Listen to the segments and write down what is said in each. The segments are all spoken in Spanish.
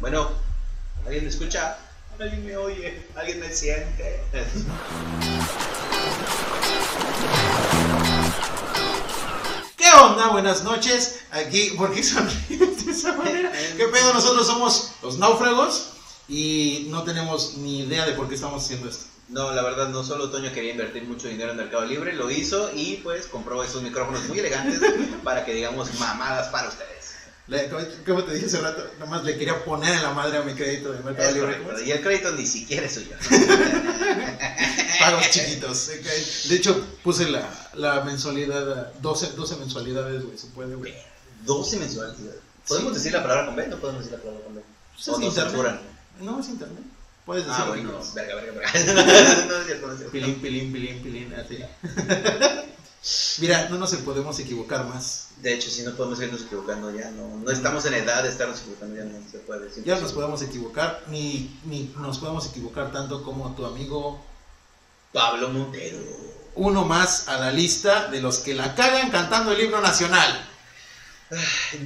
Bueno, ¿alguien me escucha? ¿Alguien me oye? ¿Alguien me siente? ¿Qué onda? Buenas noches. Aquí, ¿por qué sonríes de esa manera? ¿Qué pedo? Nosotros somos los náufragos y no tenemos ni idea de por qué estamos haciendo esto. No, la verdad, no solo Toño quería invertir mucho dinero en Mercado Libre, lo hizo y pues compró esos micrófonos muy elegantes para que digamos mamadas para ustedes. Le- como- como te dije hace rato, nomás le quería poner en la madre a mi crédito de Mercado Libre. Y el crédito ni siquiera es suyo. Pagos chiquitos. De hecho, puse la, la mensualidad, a 12, 12 mensualidades, güey, se puede, güey. 12 mensuales. ¿Podemos Sí. decir la palabra con B? No podemos decir la palabra con B. Pues ¿O es internet. censuran? No, es internet. Puedes decir Ah, lo que bueno, verga, verga, verga. no es cierto, no es cierto. Pilín, pilín, pilín, pilín, así. Mira, no nos podemos equivocar más. De hecho, si no podemos irnos equivocando ya, no, no estamos en edad de estarnos equivocando, ya no se puede decir. Ya nos podemos equivocar, ni, ni nos podemos equivocar tanto como tu amigo, Pablo Montero. uno más a la lista de los que la cagan cantando el himno nacional.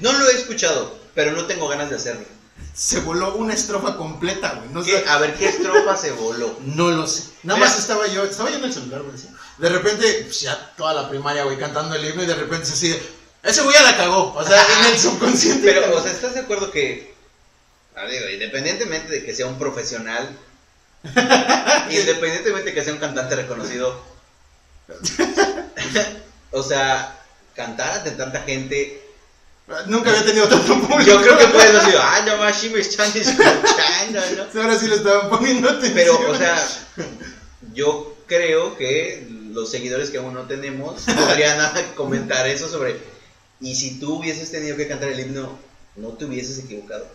No lo he escuchado, pero no tengo ganas de hacerlo. Se voló una estrofa completa, güey. No, sé- A ver, ¿qué estrofa se voló? no lo sé. Nada Mira. más estaba yo, estaba yo en el celular, güey. De repente, pues ya toda la primaria, güey, cantando el himno y de repente se así, ese güey ya la cagó. O sea, en el subconsciente. Pero, o sea, ¿estás de acuerdo que, a ver, independientemente de que sea un profesional, independientemente de que sea un cantante reconocido, o sea, cantar ante tanta gente, Nunca había tenido tanto público. yo creo que puedes decir, ah, no más, sí me están escuchando, ¿no? Ahora sí le estaban poniendo atención. Pero, o sea, yo creo que los seguidores que aún no tenemos podrían comentar eso sobre. Y si tú hubieses tenido que cantar el himno, no te hubieses equivocado.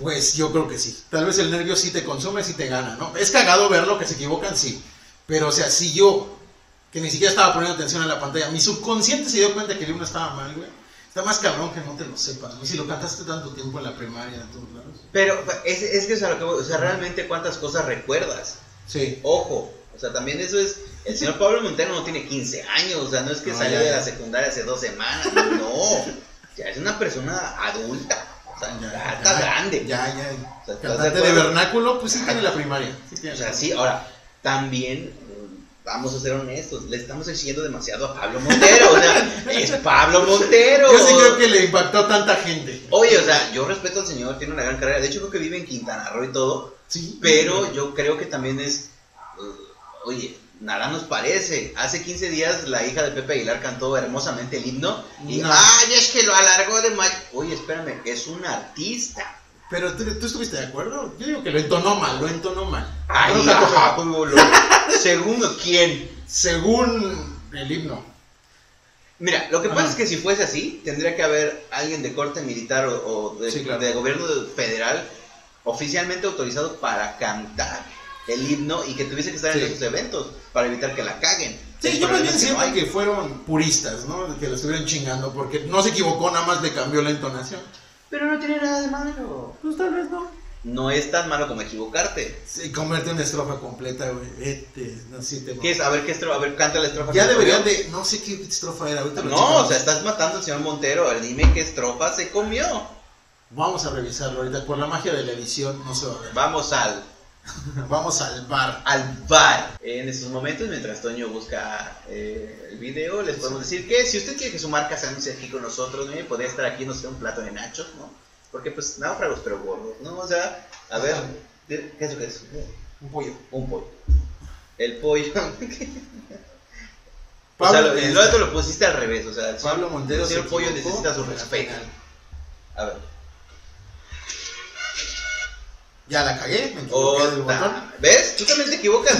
Pues yo creo que sí. Tal vez el nervio sí te consume, sí te gana, ¿no? Es cagado verlo, que se equivocan, sí. Pero, o sea, si yo, que ni siquiera estaba poniendo atención a la pantalla, mi subconsciente se dio cuenta que el himno estaba mal, güey. Está más cabrón que no te lo sepas, güey. Si lo cantaste tanto tiempo en la primaria, en todos lados. Pero es, es que es a lo que voy, o sea, realmente cuántas cosas recuerdas. Sí. Ojo, o sea, también eso es. El señor Pablo Montero no tiene 15 años, o sea, no es que No, salió ya, de la secundaria hace dos semanas, no. Ya es una persona adulta, o sea, ya, está grande. Ya, ya. O sea, ¿estás de Cantante de vernáculo, pues sí tiene la primaria. Sí tiene O sea, sí, ahora, también, vamos a ser honestos, le estamos exigiendo demasiado a Pablo Montero, o sea, es Pablo Montero. Yo sí creo que le impactó a tanta gente. Oye, o sea, yo respeto al señor, tiene una gran carrera, de hecho creo que vive en Quintana Roo y todo, Sí. pero yo creo que también es, uh, oye, nada nos parece, hace 15 días la hija de Pepe Aguilar cantó hermosamente el himno, y, No. ay, es que lo alargó de más, oye, espérame, es un artista. Pero ¿tú, tú estuviste de acuerdo? Yo digo que lo entonó mal, lo entonó mal. Ay, No ajá, lo- según quién. según el himno. Mira, lo que pasa es que si fuese así, tendría que haber alguien de corte militar o, o de, Sí, claro. de gobierno federal oficialmente autorizado para cantar el himno y que tuviese que estar Sí. en esos eventos para evitar que la caguen. Sí, El yo más bien que siento no que fueron puristas, ¿no? Que lo estuvieron chingando porque no se equivocó, nada más le cambió la entonación. Pero no tiene nada de malo. Pues tal vez no. No es tan malo como equivocarte. Sí, comerte una estrofa completa, güey. Vete, no sé, te ¿Qué es? A ver, ¿qué estrofa? A ver, canta la estrofa. Ya deberían de. No sé qué estrofa era, ahorita No, checamos. o sea, estás matando al señor Montero. Dime qué estrofa se comió. Vamos a revisarlo ahorita. Por la magia de la edición no se va a ver. Vamos al Vamos al bar. al bar. En estos momentos, mientras Toño busca eh, el video, les podemos decir que si usted quiere que su marca se anuncie aquí con nosotros, ¿no? podría estar aquí, no sé, un plato de nachos, ¿no? Porque pues náufragos pero gordos, ¿no? O sea, a ver, ¿qué es lo que es? Un pollo. Un pollo. El pollo. o Pablo, sea, lo, el otro lo pusiste al revés, o sea, el Pablo Montero el pollo necesita su respeto. A ver. Ya la cagué, me equivoqué del botón. ¿Ves? Tú también te equivocas.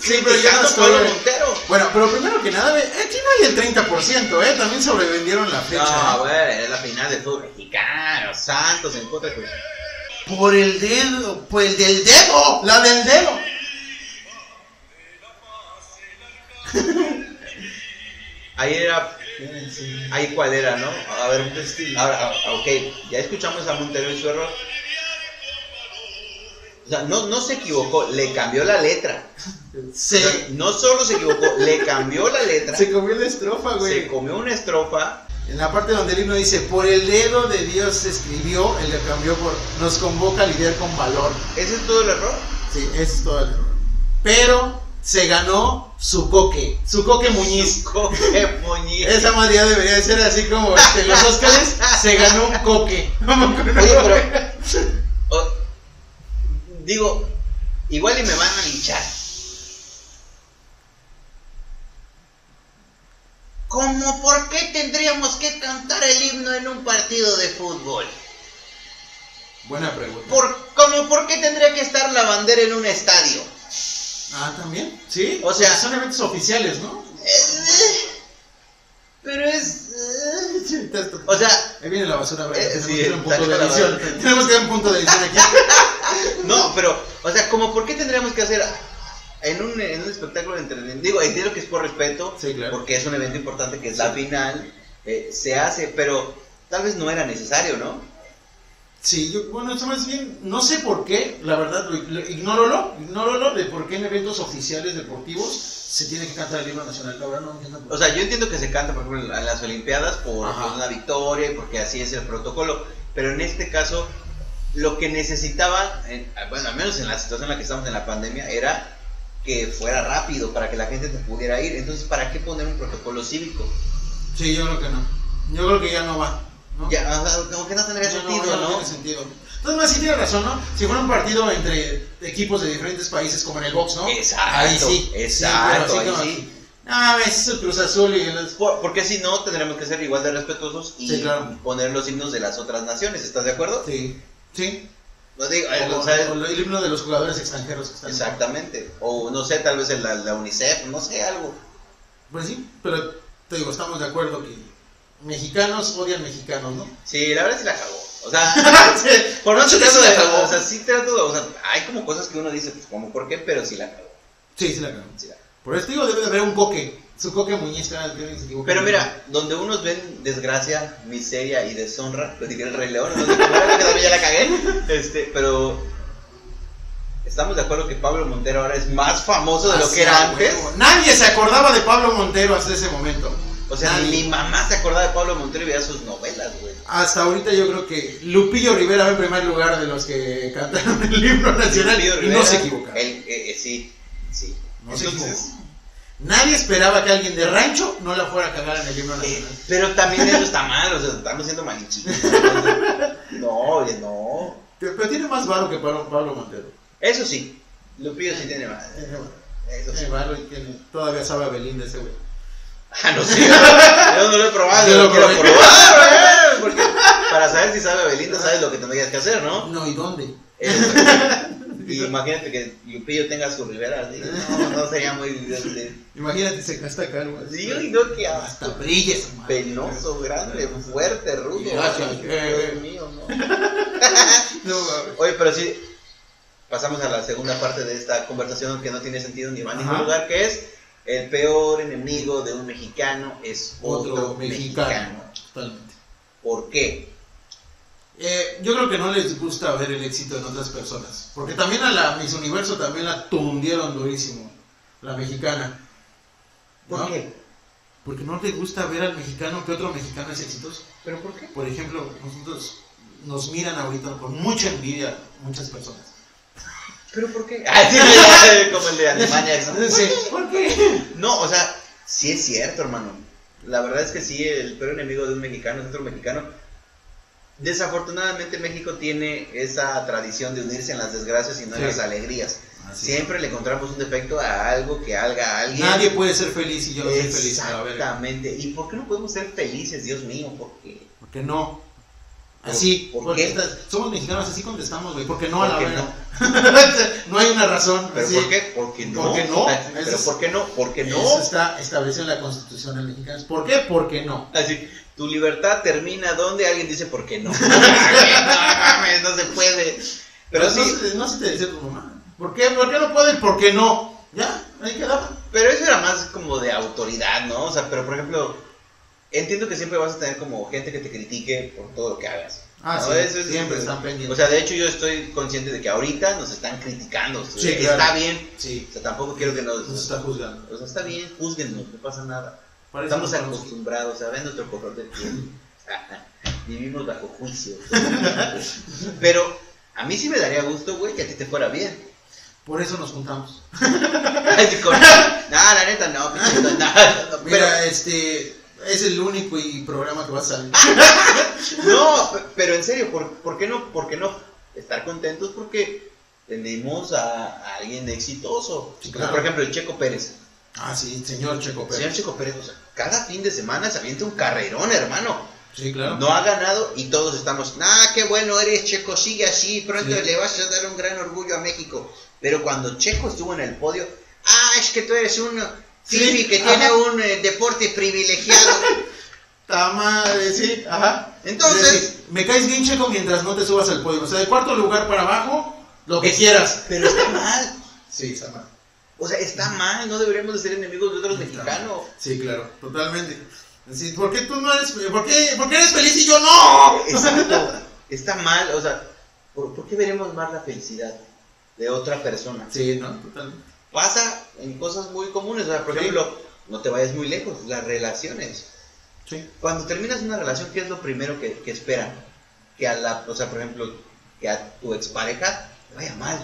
Sí, pero ya no Montero. Bueno, pero primero que nada, ve, aquí no hay el 30%, ¿eh? También sobrevendieron la fecha. No, ¿eh? güey, es la final del fútbol mexicano. Santos en contra de. Por el dedo, por el del dedo, la del dedo. Ahí era. Ahí cuál era, ¿no? A ver, ahora, ah, ok, ya escuchamos a Montero y su error. O sea, no, no se equivocó, le cambió la letra. O sea, Se, no solo se equivocó, le cambió la letra. se comió la estrofa, Se güey. comió una estrofa En la parte donde el himno dice, por el dedo de Dios se escribió, el que cambió por, nos convoca a lidiar con valor. ¿Ese es todo el error? Sí, ese es todo el error. Pero se ganó su coque, su coque Muñiz. Coge Muñiz. Esa madre ya debería de ser así como este, los Óscares, se ganó un coque. Oye, pero. Digo, igual y me van a linchar. ¿Cómo por qué tendríamos que cantar el himno en un partido de fútbol? Buena pregunta. ¿Por, ¿Cómo por qué tendría que estar la bandera en un estadio? Ah, también. Sí. O sea- son eventos oficiales, ¿no? Eh, Pero es. eh, O sea, Ahí viene la basura, Tenemos que hacer un punto de edición. Tenemos que dar un punto de edición aquí. No, pero, o sea, como por qué tendríamos que hacer en un, en un espectáculo de entretenimiento? Digo, entiendo que es por respeto, Sí, claro. porque es un evento importante que es la final, eh, se hace, pero tal vez no era necesario, ¿no? Sí, yo, bueno, eso más bien, no sé por qué, la verdad, lo, lo- ignóralo, ignóralo de por qué en eventos oficiales deportivos se tiene que cantar el himno nacional. La verdad, no entiendo por O sea, yo entiendo que se canta, por ejemplo, en la- en las Olimpiadas por, por una victoria y porque así es el protocolo, pero en este caso, lo que necesitaba, en- bueno, al menos en la situación en la que estamos en la pandemia, era que fuera rápido para que la gente se pudiera ir. Entonces, ¿para qué poner un protocolo cívico? Sí, yo creo que no. Yo creo que ya no va. ¿no? Ya, como que no tendría Ya sentido, ya ¿no? tiene sentido. Entonces, más sí tiene razón, ¿no? Si fuera un partido entre equipos de diferentes países, como en el box, ¿no? Exacto, Ahí sí. exacto, ahí como- sí. Ah, es el Cruz Azul y el... Por- porque si no, tendremos que ser igual de respetuosos y Sí, claro. poner los himnos de las otras naciones. ¿Estás de acuerdo? Sí, sí. No digo, eh, O, o sea, o el himno de los jugadores extranjeros que están. exactamente. O no sé, tal vez el- la, la UNICEF, no sé, algo. Pues sí, pero te digo, estamos de acuerdo que mexicanos odian mexicanos, ¿no? Sí, la verdad sí la cagó. O sea, Sí, por que sí trato la de o sea, sí trato de, o sea, hay como cosas que uno dice, pues, como, ¿por qué? Pero sí la cagó. Sí, sí la cagó. sí. Por eso digo, debe de haber un coque. Su coque Muñiz se equivoca. Pero mira, donde unos ven desgracia, miseria y deshonra, lo dije el Rey León, era, que ya la cagué, este, pero estamos de acuerdo que Pablo Montero ahora es más famoso de lo que era antes. Nadie se acordaba de Pablo Montero hasta ese momento. O sea, Nadie. mi mamá se acordaba de Pablo Montero y veía sus novelas, güey. Hasta ahorita yo creo que Lupillo Rivera va en primer lugar de los que cantaron el himno nacional y Rivera, no se equivocaron. él, eh, eh, sí, sí. No se equivocó. Nadie esperaba que alguien de rancho no la fuera a cagar en el himno eh, nacional. pero también eso está mal, o sea, estamos siendo malichitos. entonces, no, oye, no. Pero pero tiene más varo que Pablo, Pablo Montero. Eso sí, Lupillo sí tiene más. Tiene varo. Eso sí. Tiene y tiene- todavía sabe a Belinda ese güey. Ah, no sé. Yo no lo he probado, Yo lo lo quiero probé. probar, güey, porque para saber si sabe Belinda, sabes lo que tendrías que hacer, ¿no? No, ¿y dónde? Eh, y imagínate que Lupillo tenga su Rivera así. No, no sería muy. Imagínate, se casta calvo. Sí, uy, no, que Hasta brilla madre. penoso, grande, fuerte, rudo. Dios mío, no. No, mames. Oye, pero sí, pasamos a la segunda parte de esta conversación que no tiene sentido ni va a ningún lugar, que es el peor enemigo de un mexicano es otro, Otro mexicano. mexicano. Totalmente. ¿Por qué? Eh, yo creo que no les gusta ver el éxito en otras personas. Porque también a la Miss Universo también la tundieron durísimo. La mexicana. ¿Por ¿No? qué? Porque no les gusta ver al mexicano que otro mexicano es exitoso. ¿Pero por qué? Por ejemplo, nosotros nos miran ahorita con mucha envidia muchas personas. ¿Pero por qué? Ah, como el de Alemania. ¿no? Sí, ¿Por qué? No, o sea, sí es cierto, hermano. La verdad es que sí, el peor enemigo de un mexicano es otro mexicano. Desafortunadamente México tiene esa tradición de unirse en las desgracias y no en las alegrías. Así. Siempre le encontramos un defecto a algo que haga a alguien. Nadie puede ser feliz y yo no soy feliz. Exactamente. ¿Y por qué no podemos ser felices, Dios mío? ¿Por qué? ¿Por qué no? ¿Por- Así, por porque qué? estas- somos mexicanos, así contestamos, güey. ¿Por qué no a la ¿Por qué verga? no hay una razón. ¿Pero así. por qué? ¿Por qué no? ¿Por qué no? ¿Pero por qué no? ¿Por qué no? Eso está establecido en la Constitución del mexicano. ¿Por qué? Porque no. Así, tu libertad termina donde alguien dice por qué no. no mames, no se puede. Pero no, sí, no, se- no se te dice tu mamá. ¿Por qué? ¿Por qué no pueden? ¿Por qué no? Ya, ahí quedaba. pero eso era más como de autoridad, ¿no? O sea, pero por ejemplo, entiendo que siempre vas a tener como gente que te critique por todo lo que hagas. Ah, ¿no? sí, Eso es- siempre están pendientes. O sea, de hecho yo estoy consciente de que ahorita nos están criticando. Sí, está claro. bien. sí, O sea, tampoco quiero que nos... nos está juzgando. O sea, está bien, juzguennos, no pasa nada. Estamos acostumbrados a ver nuestro color de piel. Vivimos bajo juicio. Pero a mí sí me daría gusto, güey, que a ti te fuera bien. Por eso nos juntamos. No, la neta no, pero, este es el único y programa que va a salir. no, pe- pero en serio, ¿por, por qué no, por qué no estar contentos? Porque tenemos a, a alguien exitoso. Sí, Como claro. Por ejemplo, el Checo Pérez. Ah, sí, señor Checo Pérez. señor Checo Pérez, o sea, cada fin de semana se avienta un carrerón, hermano. Sí, claro. No ha ganado y todos estamos, ah, qué bueno eres Checo, sigue así, pronto Sí. le vas a dar un gran orgullo a México. Pero cuando Checo estuvo en el podio, ah, es que tú eres un Sí, que ajá. tiene un eh, deporte privilegiado. Ta madre, sí, ajá. Entonces- decir, me caes bien checo mientras no te subas al podio. O sea, de cuarto lugar para abajo, lo que Es- quieras. Pero está mal. Sí, está mal. O sea, está mal, no deberíamos de ser enemigos de otros mexicanos. Sí, claro, totalmente. Así, ¿Por qué tú no eres, por qué, por qué eres feliz y yo no? Exacto. Está mal, o sea, ¿por, por qué veremos más la felicidad de otra persona? Sí, no, totalmente. Pasa en cosas muy comunes, o sea, por Sí. ejemplo, no te vayas muy lejos, las relaciones. Sí. Cuando terminas una relación, ¿qué es lo primero que, que esperan? Que a la, o sea, por ejemplo, que a tu expareja vaya mal.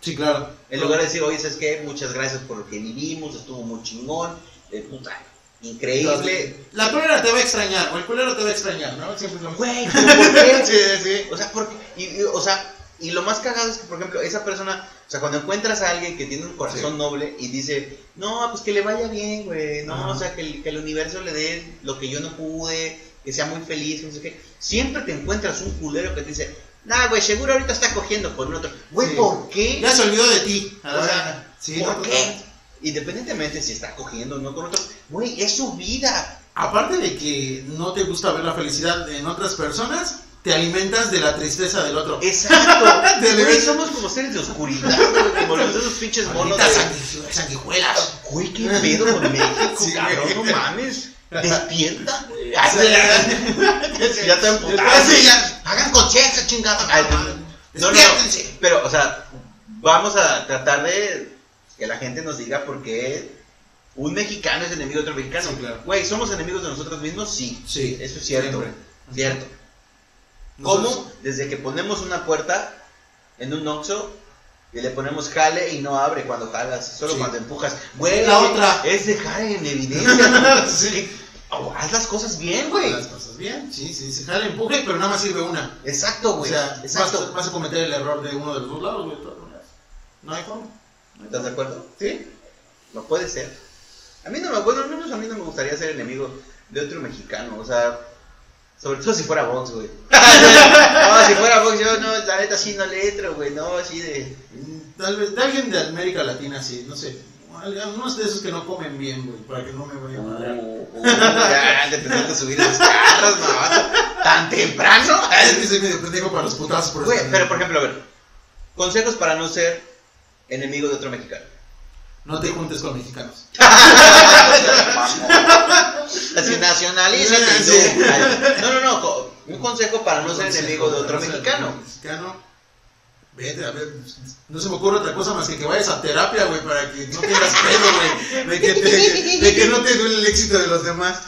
Sí, claro. En lugar de decir, oye, ¿sabes qué? Muchas gracias por lo que vivimos, estuvo muy chingón, eh, puta, increíble. La culera te va a extrañar, o el culero te va a extrañar, ¿no? Siempre es lo. Güey, ¿pero ¿por qué? Sí, sí. O sea, porque, y, y- o sea, y lo más cagado es que, por ejemplo, esa persona, o sea, cuando encuentras a alguien que tiene un corazón Sí. noble y dice, no, pues que le vaya bien, güey, no, Ajá. o sea, que el, que el universo le dé lo que yo no pude, que sea muy feliz, no sé qué, siempre te encuentras un culero que te dice, nah, güey, seguro ahorita está cogiendo con otro. Güey, Sí. ¿por qué? Ya se olvidó de ti. O sea, sí, ¿por no, qué? Independientemente si está cogiendo o no con otro, güey, es su vida. Aparte de que no te gusta ver la felicidad en otras personas, te alimentas de la tristeza del otro. Exacto. Güey, somos como seres de oscuridad, güey, como los de esos pinches monos de... sangui- sanguijuelas. Güey, qué pedo con México, Sí, cabrón, no mames. Despierta, güey. Ya sé, ya. Hagan conciencia, chingada. Ay. No, no. Pero, o sea, vamos a tratar de que la gente nos diga por qué un mexicano es enemigo de otro mexicano. Sí, claro. Güey, ¿somos enemigos de nosotros mismos? Sí. Sí, Eso es cierto. siempre. Cierto. Nosotros- ¿Cómo? Desde que ponemos una puerta en un Oxxo y le ponemos jale y no abre cuando jalas, solo Sí. cuando empujas. Güey, La otra. es dejar en evidencia. Sí. Oh, haz las cosas bien, güey. Las cosas bien, sí, sí, se jala, empuje, pero nada más sirve una. Exacto, O güey. sea, vas, Exacto. vas a cometer el error de uno de los dos lados, güey. No hay forma. ¿Estás de acuerdo? Sí. No puede ser. A mí no me, bueno, al menos a mí no me gustaría ser enemigo de otro mexicano, o sea, sobre todo si fuera Vox, güey. no, si fuera Vox, yo no, la neta sí no le entro, güey, no, así de... Tal vez, de alguien de América Latina, sí, no sé. Algunos de esos que no comen bien, güey, para que no me vayan a madrear. Uh, uh, ya, te empezaste a subir esos carros, no, tan temprano. Es que soy medio pendejo para los putazos, por Güey, eso. pero por ejemplo, a ver, consejos para no ser enemigo de otro mexicano. No te juntes con mexicanos. Así nacionalízate. Sí. No, no, no. Un consejo para no ser enemigo de otro mexicano. mexicano. Vete, a ver, no se me ocurre otra cosa más que que vayas a terapia, güey, para que no tengas pedo, güey, de que, te- de que no te duele el éxito de los demás.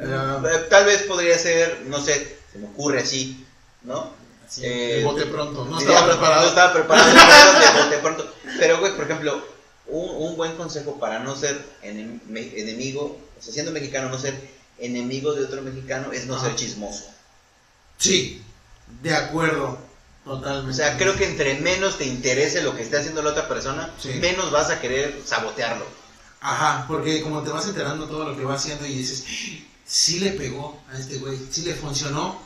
Eh, Tal vez podría ser, no sé, se me ocurre así, ¿no? Eh, de bote pronto, no estaba preparado. No estaba preparado. de bote pronto. Pero, güey, por ejemplo, un, un buen consejo para no ser enem- me- enemigo, o sea, siendo mexicano, no ser enemigo de otro mexicano es no ser chismoso. Sí, de acuerdo, totalmente. O sea, creo que entre menos te interese lo que esté haciendo la otra persona, Sí. menos vas a querer sabotearlo. Ajá, porque como te vas enterando todo lo que va haciendo y dices, sí le pegó a este güey, sí le funcionó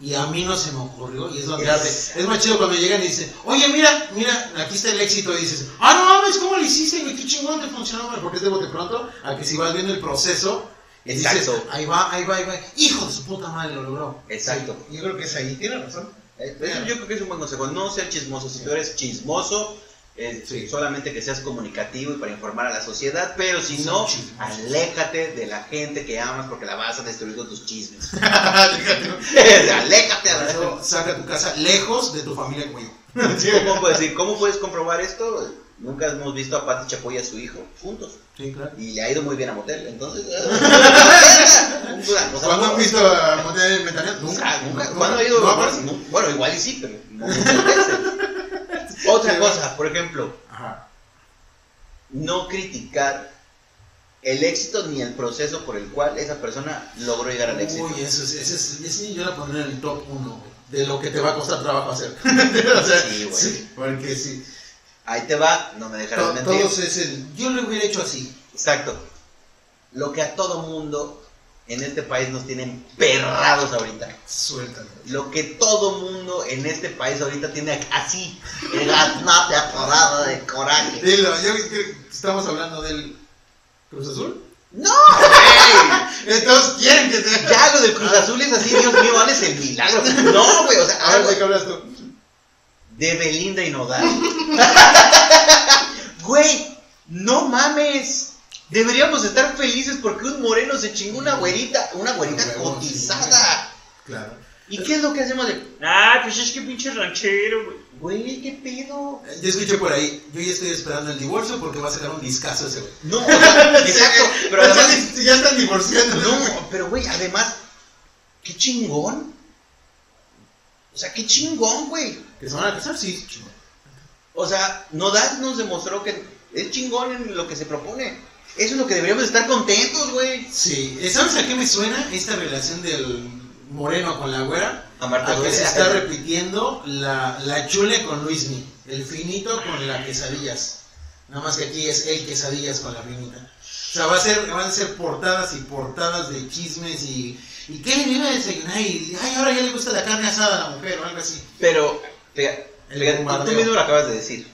y a mí no se me ocurrió y es donde arde. Exacto. Es más chido cuando llegan y dicen, oye, mira, mira, aquí está el éxito y dices, ah, no mames, ¿cómo lo hiciste, güey? Qué chingón te funcionó, porque es de bote pronto, a que si vas viendo el proceso, y dices, Exacto. ahí va, ahí va, ahí va, hijo de su puta madre, lo logró. Exacto. Sí, yo creo que es ahí, tiene razón. Eh, Eso yo creo que es un buen consejo, no ser chismoso. Si tú eres chismoso, Sí. solamente que seas comunicativo y para informar a la sociedad, pero si Son no, aléjate de la gente que amas porque la vas a destruir con tus chismes. Aléjate a la saca tu casa lejos de tu familia yo. ¿Cómo puedes decir? ¿Cómo puedes comprobar esto? nunca hemos visto a Pati Chapoy y a su hijo juntos. Sí, claro. Y le ha ido muy bien a Motel. Entonces. ¿Cuándo han visto a Motel Metanel? Nunca, nunca. ¿Cuándo ha ido? No, bueno, igual y sí, pero no muchas veces. Otra Sí, cosa, por ejemplo, Ajá. no criticar el éxito ni el proceso por el cual esa persona logró llegar al éxito. Uy, eso es, ese es, ese yo la pondría en el top 1, de lo que te va a costar trabajo hacer. o sea, Sí, güey. porque sí. Ahí te va, no me dejarás mentir. Todos es el. Yo lo hubiera hecho así. Exacto. Lo que a todo mundo en este país nos tienen perrados ahorita. Suéltalo. Lo que todo mundo en este país ahorita tiene así, el gaznate atorado de coraje. Dilo, yo estamos hablando del Cruz Azul. ¡No! Entonces quieren que sea. Ya lo del Cruz Azul es así, Dios mío, vale el milagro. No, güey, o sea, A ver, ¿de qué hablas tú? de Belinda y Nodal. Güey, no mames. Deberíamos estar felices porque un moreno se chingó una güerita, una güerita cotizada. Claro. ¿Y qué es lo que hacemos de, Ah, pues es que pinche ranchero, güey. güey, qué pedo? Yo escuché por ahí, yo ya estoy esperando el divorcio porque va a sacar un discazo ese güey. No, o sea, exacto, pero además, ya están divorciando. no, pero güey, además, qué chingón. O sea, qué chingón, güey. ¿Que se van a casar? Sí, chingón. O sea, Nodal nos demostró que es chingón en lo que se propone. Eso es lo que deberíamos estar contentos, güey. Sí, ¿sabes a qué me suena esta relación del moreno con la güera? A Marta A que se está repitiendo la, la chule con Luismi, el finito con la quesadillas. Nada más que aquí es el quesadillas con la finita. O sea, va a ser, van a ser portadas y portadas de chismes y... ¿Y qué le iba a desayunar? Y, ay, ahora ya le gusta la carne asada a la mujer o algo así. Pero, tú- mismo lo acabas de decir.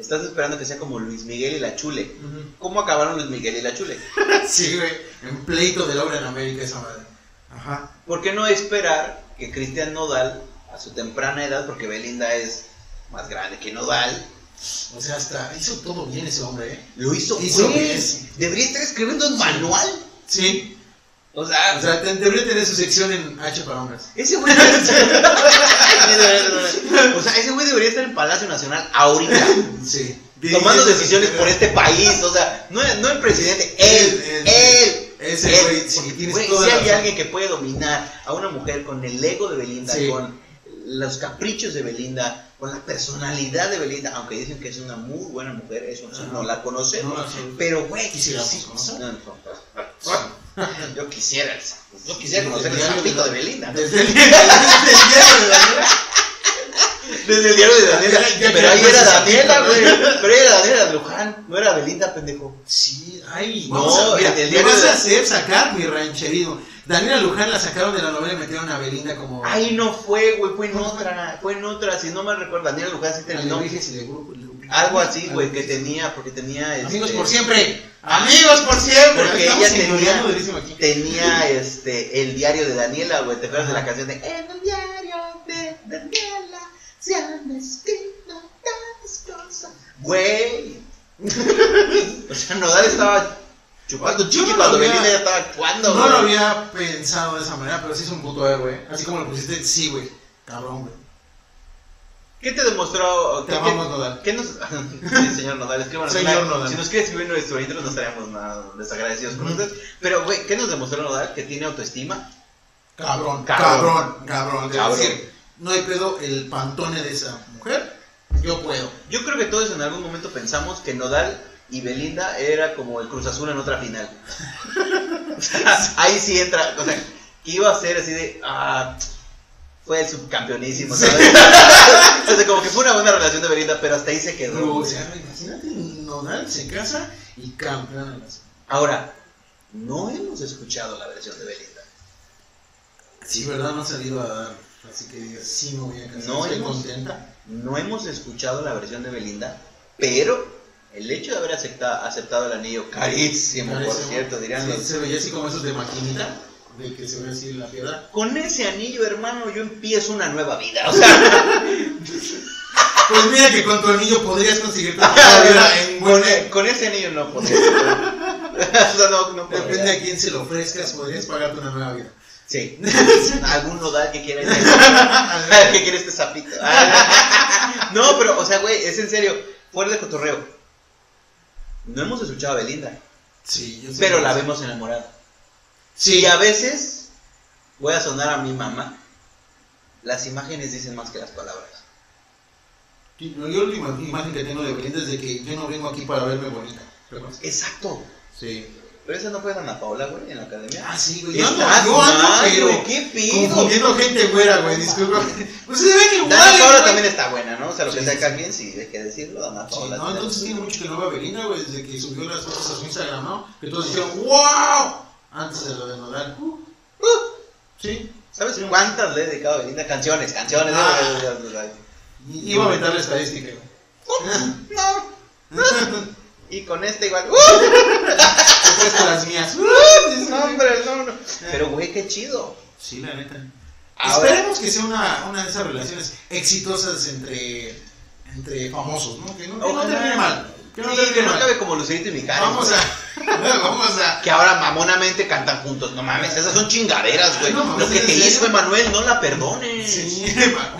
Estás esperando que sea como Luis Miguel y la Chule. ¿Cómo acabaron Luis Miguel y la Chule? Sí, güey, en pleito de la obra en América esa madre. Ajá. ¿Por qué no esperar que Cristian Nodal, a su temprana edad, porque Belinda es más grande que Nodal, O sea, hasta hizo todo bien ese hombre, ¿eh? lo hizo, Hizo güey? bien. Debería estar escribiendo un manual. Sí. O sea, O sea, debería tener su sección en H para hombres. ese güey. o sea, ese güey debería estar en Palacio Nacional ahorita. Sí. tomando decisiones por este país, o sea, no, no el presidente, él, Él, él, Ese él. güey, sí, tienes güey, toda si la hay razón. alguien que puede dominar a una mujer con el ego de Belinda, Sí. con los caprichos de Belinda, con la personalidad de Belinda, aunque dicen que es una muy buena mujer, eso no la conocemos, No la pero güey, Quisiéramos sí, yo quisiera, yo quisiera conocer el el sapito de Belinda. Desde el, el diario de Daniel. Desde el diario de Daniela, pero ahí era Daniela, güey, pero ahí era Daniela Luján, no era Belinda, pendejo. Sí, ay, No, mira, el- el me vas a hacer sacar mi rancherino. Daniela Luján la sacaron de la novela y metieron a Belinda como Ahí no fue, güey, fue en otra, fue en otra, si no mal recuerdo, Daniela Luján sí terminó. Alebrijes y de grupo. Algo así, güey, que tenía, porque tenía. este, Amigos por siempre. Amigos por siempre. Porque ella tenía, tenía este, el diario de Daniela, güey, ¿te acuerdas de la canción de En el diario de Daniela se han escrito tantas cosas? Güey. o sea, Nodal estaba chupando chiqui cuando Belinda ya estaba actuando, No lo güey. había pensado de esa manera, pero sí es un puto héroe. Así como lo pusiste, sí, güey. Cabrón, güey. ¿Qué te demostró? Te ¿Qué- amamos, qué- Nodal. ¿Qué nos.? sí, señor Nodal, escríbanos. Señor Nodal. Si nos quiere escribir nuestro intro, no estaríamos nada desagradecidos con ustedes. Pero, güey, ¿qué nos demostró Nodal? Que tiene autoestima. Cabrón, Cabrón. cabrón, cabrón. De Cabrón. decir, no hay pedo el pantone de esa mujer. Yo puedo. Yo creo que todos en algún momento pensamos que Nodal y Belinda era como el Cruz Azul en otra final. O sea, ahí sí entra. O sea, que iba a ser así de. Ah, fue el subcampeonísimo, ¿sabes? o sea, como que fue una buena relación de Belinda, pero hasta ahí se quedó. No, o sea, imagínate, Nodal se casa y campeón. Ahora, no hemos escuchado la versión de Belinda. Sí, ¿verdad? No ha salido a dar. Así que digas, sí me voy a casar. No Estoy hemos- contenta. No hemos escuchado la versión de Belinda, pero el hecho de haber acepta- aceptado el anillo carísimo, por cierto, dirán Sí, los- Se veía así como esos de maquinita, de que se ve así la piedra. Con ese anillo, hermano, yo empiezo una nueva vida. O sea, Pues mira que con tu anillo podrías conseguir tu vida en con, con ese anillo no podría. o sea, no, no podría. Depende a quién se lo ofrezcas, podrías pagarte una nueva vida. Sí. Algún nodal que quiera que quiere este sapito. no, pero, o sea, güey, es en serio. fuera de cotorreo. No hemos escuchado a Belinda, Sí, yo sé pero la vemos enamorada. Sí, Y a veces, voy a sonar a mi mamá, las imágenes dicen más que las palabras. Sí, Yo la última imagen que tengo de Belinda es de que yo no vengo aquí para verme bonita. Exacto. Sí. Pero esa no fue Ana Paola, güey, en la academia. Ah, sí, güey. Yo yo ando, pero ¿Qué pido? confundiendo gente güera, güey. Disculpa. Pues se ven igual. Dana Paola güey. también está buena, ¿no? O sea, lo que Sí, sea sí, sí, hay que decirlo, Dana Sí, Paola. no, entonces tiene mucho que no veo a Belinda, güey, desde que subió las fotos a su Instagram, ¿no? Que todos dijeron, ¡Wow! Antes de lo de Nodal. Uh, uh, sí. ¿Sabes cuántas le he dedicado a Belinda? Canciones, canciones. Ah. Y- Iba a aventar la estadística. No. Y con esta igual. Te presto las mías. Uh, No, hombre, no, no. Pero, güey, qué chido. Sí, la neta. Ahora- Esperemos que sea una, una de esas relaciones exitosas entre, entre famosos, ¿no? Que no, que no termine mal. No Sí, que no acabe como Lucerito y Mijares. Vamos a. Vamos a. Que ahora mamonamente cantan juntos. No mames, esas son chingaderas, güey. No Lo que te hizo Emanuel, no la perdones. Sí,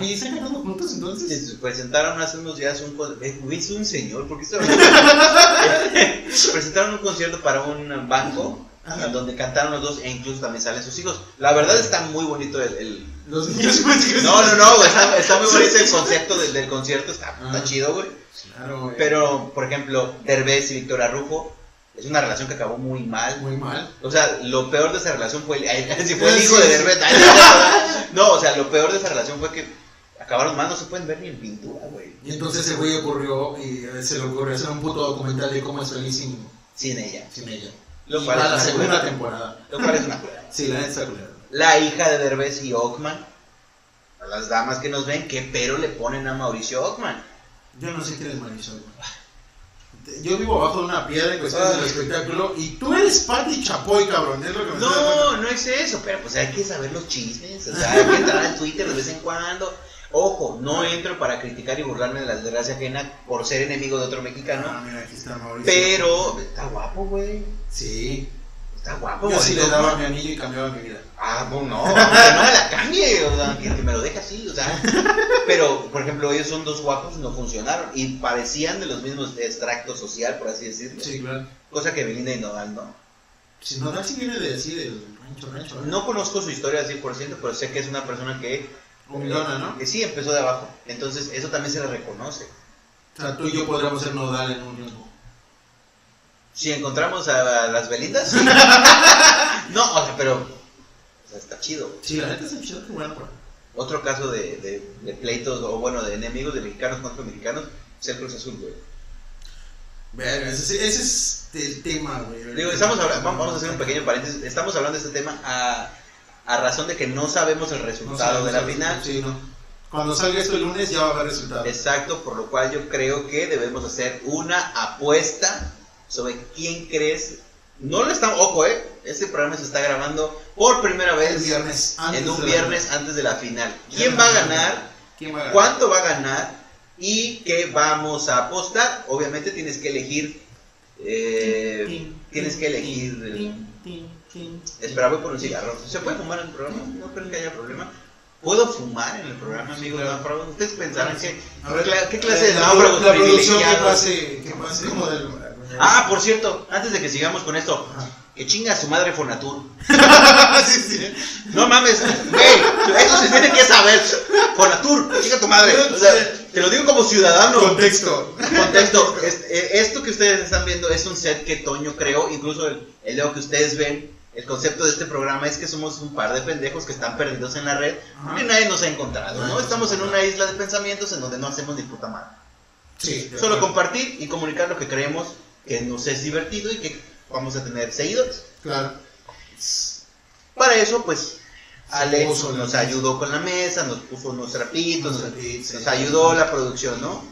¿y están cantando juntos entonces? Se Presentaron hace unos días un concierto. Es un señor, ¿por qué estoy Presentaron un concierto para un banco Ajá. en donde cantaron los dos e incluso también salen sus hijos. La verdad está muy bonito el. el- Los niños No, no, no, está, está muy bonito el concepto del, del concierto, está, está Ajá. chido, güey. Claro, güey. Pero, por ejemplo, Derbez y Victoria Rufo es una relación que acabó muy mal. Muy mal. O sea, lo peor de esa relación fue el, si fue el hijo de. Derbez. no, o sea, lo peor de esa relación fue que acabaron mal, no se pueden ver ni en pintura, güey. Y entonces ese güey ocurrió y eh, se le ocurrió hacer un puto documental de cómo es feliz sin, Sin ella. sin ella. Lo cual la segunda culera. temporada. Lo cual es una culera. Sí, la neta. La hija de Derbez y Ockman. A las damas que nos ven, ¿qué pero le ponen a Mauricio Ockman? Yo no sé quién es Mauricio. güey. Yo vivo abajo de una piedra en cuestiones del espectáculo y tú eres Pati Chapoy, cabrón. Es lo que me No, no es eso, pero pues hay que saber los chismes, o sea, hay que entrar al Twitter de vez en cuando. Ojo, no entro para criticar y burlarme de la desgracia ajena por ser enemigo de otro mexicano, Ah, mira, aquí está Mauricio. pero está guapo, güey. Sí. Está guapo, Yo sí le daba mi anillo y cambiaba mi vida. Ah, pues no, no me la cambie, o sea, que, me lo deje así, o sea. Pero, por ejemplo, ellos son dos guapos y no funcionaron. Y parecían de los mismos extractos social, por así decirlo. Sí, claro. Cosa que Belinda y Nodal no. Si no, Daxi viene de así del rancho, rancho. ¿no? No conozco su historia al 100%, pero sé que es una persona que, Humilona, ¿no? que sí empezó de abajo. Entonces, eso también se le reconoce. O sea, tú y yo podríamos ser nodal en un tiempo. Si encontramos a las Belindas, sí. No, o sea, pero o sea, está chido. Sí, la neta es chido, bueno. por- Otro caso de, de, de pleitos, o bueno, de enemigos de mexicanos contra mexicanos, es el Cruz Azul, güey. Verga, ese, ese es el tema, güey. Digo, estamos hablando, vamos a hacer un pequeño paréntesis. Estamos hablando de este tema a, a razón de que no sabemos el No resultado de la final. Sí, no. Cuando salga esto el lunes ya va a haber resultado. Exacto, por lo cual yo creo que debemos hacer una apuesta sobre quién crees. No lo estamos, ojo, eh. Este programa se está grabando por primera el vez viernes. en un la- viernes antes de la final. ¿Quién no va a ganar? ¿Quién va a ganar? ¿Cuánto va a ganar? ¿Y qué vamos a apostar? Obviamente tienes que elegir. eh, tienes que elegir. eh. Espera, voy por un cigarro. ¿Se puede fumar en el programa? No creo que haya problema. ¿Puedo fumar en el programa, amigos? claro. náufragos? Ustedes pensarán que. A ver, ¿qué clase de la, náufragos la producción que pase, que pase como del... Ah, por cierto, antes de que sigamos con esto, que chinga su madre Fonatur. sí, sí. No mames, güey, eso se tiene que saber. Fonatur, chinga tu madre. O sea, te lo digo como ciudadano. Contexto. Contexto, eh, esto que ustedes están viendo es un set que Toño creó, incluso el, el que ustedes ven, el concepto de este programa es que somos un par de pendejos que están perdidos en la red y nadie nos ha encontrado, ¿no? Estamos en una isla de pensamientos en donde no hacemos ni puta madre. Sí. Solo compartir y comunicar lo que creemos que nos es divertido y que vamos a tener seguidores. Claro. Para eso, pues, Alex nos ayudó con la mesa, nos puso unos trapitos, nos, trapitos, sí. nos ayudó la producción, ¿no?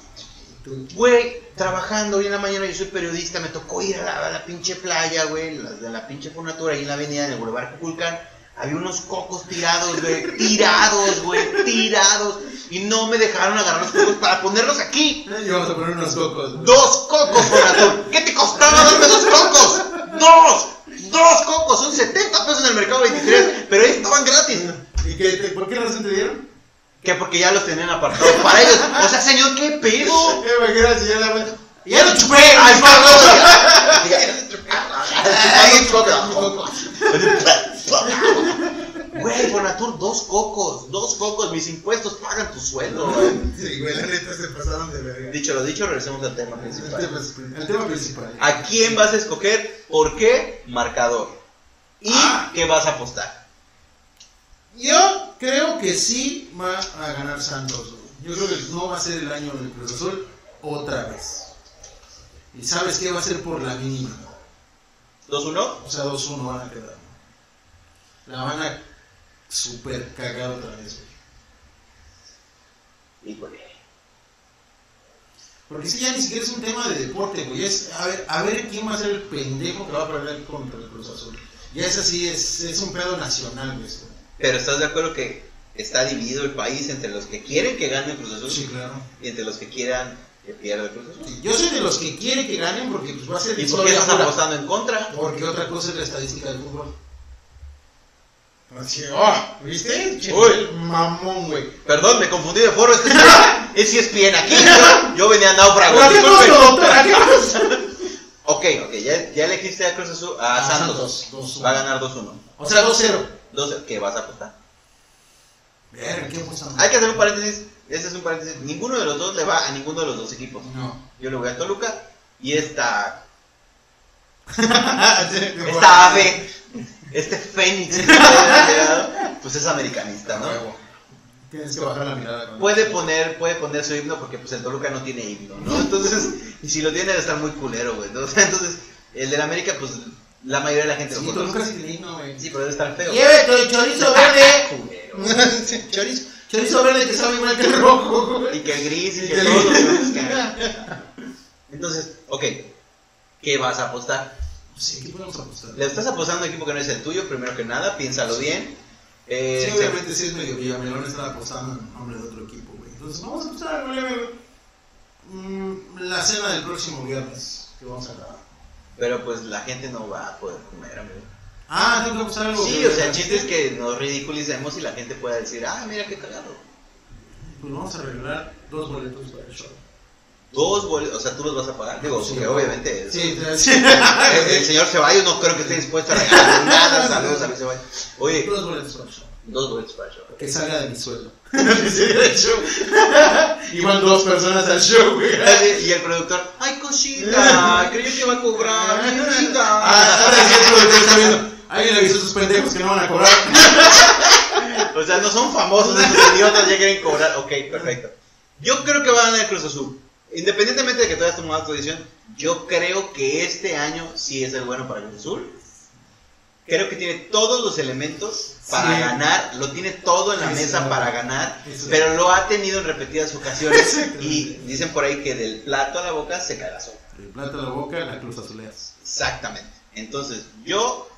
Güey, trabajando hoy en la mañana, yo soy periodista, me tocó ir a la, a la pinche playa, güey, la- de la pinche Fonatura, ahí en la avenida, en el Boulevard Cuculcán. Había unos cocos tirados, güey, tirados, güey, tirados. Y no me dejaron agarrar los cocos para ponerlos aquí. Y vamos a poner unos cocos. Dos cocos, Fonatur. ¿Qué te costaba darme dos cocos? ¡Dos! ¡Dos cocos! Son 70 pesos en el mercado 23, pero ahí estaban gratis. ¿Y qué, te- por qué razón te dieron? Que porque ya los tenían apartados para ellos. O sea, señor, ¿qué pedo? Me queda así, ya la vuelta. ¡Ya lo chupé! Güey, Bonatur, dos cocos, dos cocos, mis impuestos pagan tu sueldo. güey. Sí, güey, la neta se pasaron de verga. Dicho lo dicho, regresemos al tema El principal. tema, el tema principal. ¿A quién vas a escoger? ¿Por qué? Marcador. ¿Y Ah. qué vas a apostar? Yo creo que sí va a ganar Santos. güey. Yo creo que no va a ser el año del Cruz Azul otra vez. Y sabes qué va a ser por la mínima. ¿2-1? O sea, 2-1 van a quedar. La van a super cagar otra vez. güey. Híjole. Porque es que ya ni siquiera es un tema de deporte, güey. Es a ver, a ver quién va a ser el pendejo que va a perder contra el Cruz Azul. Ya es así, es, es un pedo nacional, güey. Pero ¿estás de acuerdo que está dividido el país entre los que quieren que gane el Cruz Azul Sí, claro. y entre los que quieran que pierda el Cruz Azul? Yo soy de los que quiere que ganen porque pues, va a ser ¿Y por qué estás apostando en contra? Porque otra cosa es la estadística del fútbol. Así, oh, ¿viste? Uy. Mamón, güey. Perdón, me confundí de foro. Este es ESPN aquí. Yo, yo venía a náufrago. Ok, ok, ya, ya elegiste a Cruz Azul, a A Santos. Santos, 2-1. Va a ganar 2-1. O sea, 2-0. 2 ¿Qué vas a apostar? Verga, ¿qué apostamos? Hay que hacer un paréntesis. Este es un paréntesis. Ninguno de los dos le va a ninguno de los dos equipos. No. Yo le voy a Toluca y esta, Esta esta ave, este fénix, que ha llegado, pues es americanista, ¿no? Tienes que bajar la mirada. Puede poner, puede poner su himno porque pues el Toluca no tiene himno, ¿no? Entonces, y si lo tiene debe estar muy culero, güey. Entonces, el del América, pues la mayoría de la gente Sí, lo Toluca conoce. sí tiene himno, güey. Sí, pero debe estar feo. Llévete el chorizo verde. Culero. Sí, chorizo, chorizo verde que sabe igual que el rojo. Y que el gris y que hay. Entonces, ok, ¿qué vas a apostar? Sí, ¿qué podemos apostar? Le estás apostando a un equipo que no es el tuyo, primero que nada, piénsalo bien. Eh, Sí, obviamente sí es medio Villamelón estar apostando en nombre de otro equipo, güey. Entonces vamos a apostar, güey. Mm, La cena del próximo viernes que vamos a grabar. Pero pues la gente no va a poder comer, amigo. Ah, tengo que apostar algo. Sí, o sea, el chiste es que nos ridiculicemos y la gente pueda decir, ah, mira qué cagado. Pues vamos a regalar dos boletos para el show. Dos boletos, o sea, tú los vas a pagar. Digo, Sí, obviamente es- Sí, sí. el, el señor Ceballos no creo que esté dispuesto a regalar nada. Saludos a mi Ceballos. Oye, Dos boletos para el show. dos boletos para el show. Que salga de mi sueldo. van dos personas al show, güey. Y el productor, ay, cosita, creyó que iba a cobrar. Ah, ahora sí el productor está viendo. Alguien le avisó a sus pendejos que no van a cobrar. O sea, no son famosos esos idiotas, ya quieren cobrar. Ok, perfecto. Yo creo que va a ganar el Cruz Azul. Independientemente de que tú hayas tomado tu decisión, yo creo que este año sí es el bueno para el Cruz Azul. Creo que tiene todos los elementos para Sí. ganar, lo tiene todo en la Sí, mesa sí. para ganar, pero lo ha tenido en repetidas ocasiones y dicen por ahí que del plato a la boca se cae la sopa. El plata a la boca, la cruz azuleas. Exactamente. Entonces, yo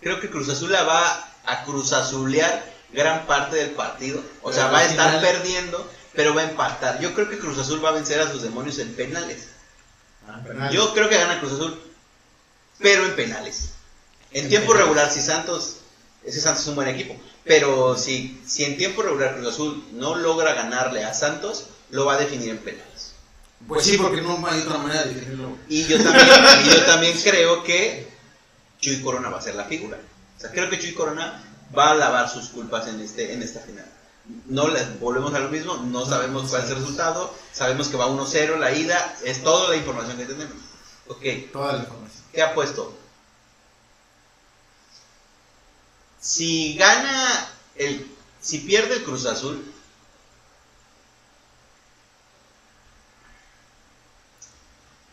creo que Cruz Azul la va a Cruz Azulear gran parte del partido. O sea, va a estar final- perdiendo, pero va a empatar. Yo creo que Cruz Azul va a vencer a sus demonios en penales. Yo creo que gana Cruz Azul, pero en penales. En En tiempo penales. regular, si Santos, ese Santos es un buen equipo, pero si, si en tiempo regular Cruz Azul no logra ganarle a Santos, lo va a definir en penales. Pues sí, porque no hay otra manera de definirlo. Y yo también, y yo también creo que Chuy Corona va a ser la figura. O sea, creo que Chuy Corona va a lavar sus culpas en este en esta final. No les volvemos a lo mismo, no sabemos cuál es el resultado, sabemos que va 1-0 la ida, es toda la información que tenemos. Ok, Toda la información. ¿qué ha puesto? Si gana el si pierde el Cruz Azul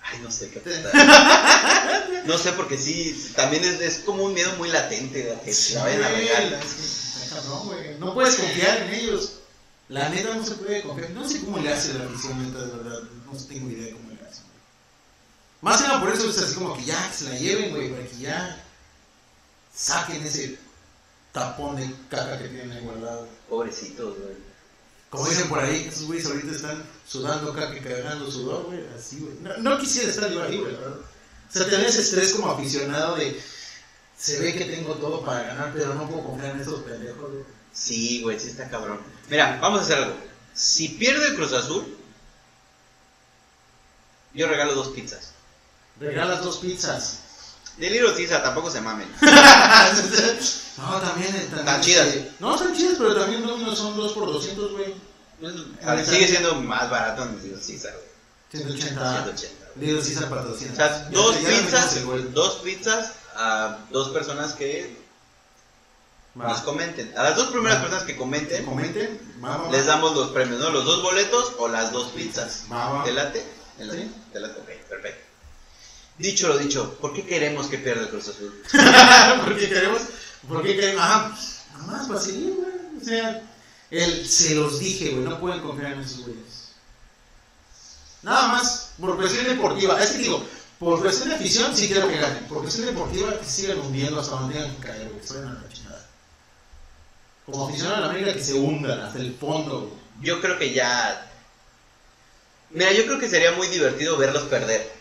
Ay, no sé qué apostar. No sé, porque sí, también es, es como un miedo muy latente de que se la. Cabrón, güey. No puedes confiar en ellos. La neta no se puede confiar. No sé cómo le hace la afición, neta, de verdad. No tengo idea de cómo le hace. Más que nada por eso es así como que ya que se la lleven, güey, para que ya saquen ese tapón de caca que tienen ahí guardado. Pobrecitos, güey. Como dicen por ahí, esos güeyes ahorita están sudando caca y cagando sudor, güey, así, güey. No, no quisiera estar yo ahí, güey. O sea, tener ese estrés como aficionado de. Se ve que tengo todo para ganar, pero no puedo confiar en estos pendejos, güey. Sí, güey, sí está cabrón. Mira, vamos a hacer algo. Si pierde el Cruz Azul, yo regalo dos pizzas. Regalas dos pizzas. De Little Caesar, tampoco se mamen. no, también, también. Están chidas. este, No, están chidas, pero también no son dos por 200, güey. Ver, sigue siendo más barato en Little Caesar, güey. 180. 180. güey. Little Caesar para 200. O sea, dos pizzas, dos pizzas a dos personas que Va. nos comenten. A las dos primeras personas que comenten, les damos los premios, ¿no? Los dos boletos o las dos pizzas. ¿Te late? ¿Te late? Sí. ¿Te late? Perfecto. Dicho lo dicho, ¿por qué queremos que pierda el Cruz Azul? porque queremos, porque queremos, ajá, nada más para seguir, güey. O sea, él se los dije, güey, no pueden confiar en esos güeyes. Nada más, por cuestión deportiva. Es que digo, por cuestión de afición sí quiero que ganen. Por cuestión deportiva que sigan hundiendo hasta donde tengan que caer, güey. Estoy en la chingada. Como aficionado a la América que se hundan hasta el fondo, güey. Yo creo que ya. Mira, yo creo que sería muy divertido verlos perder.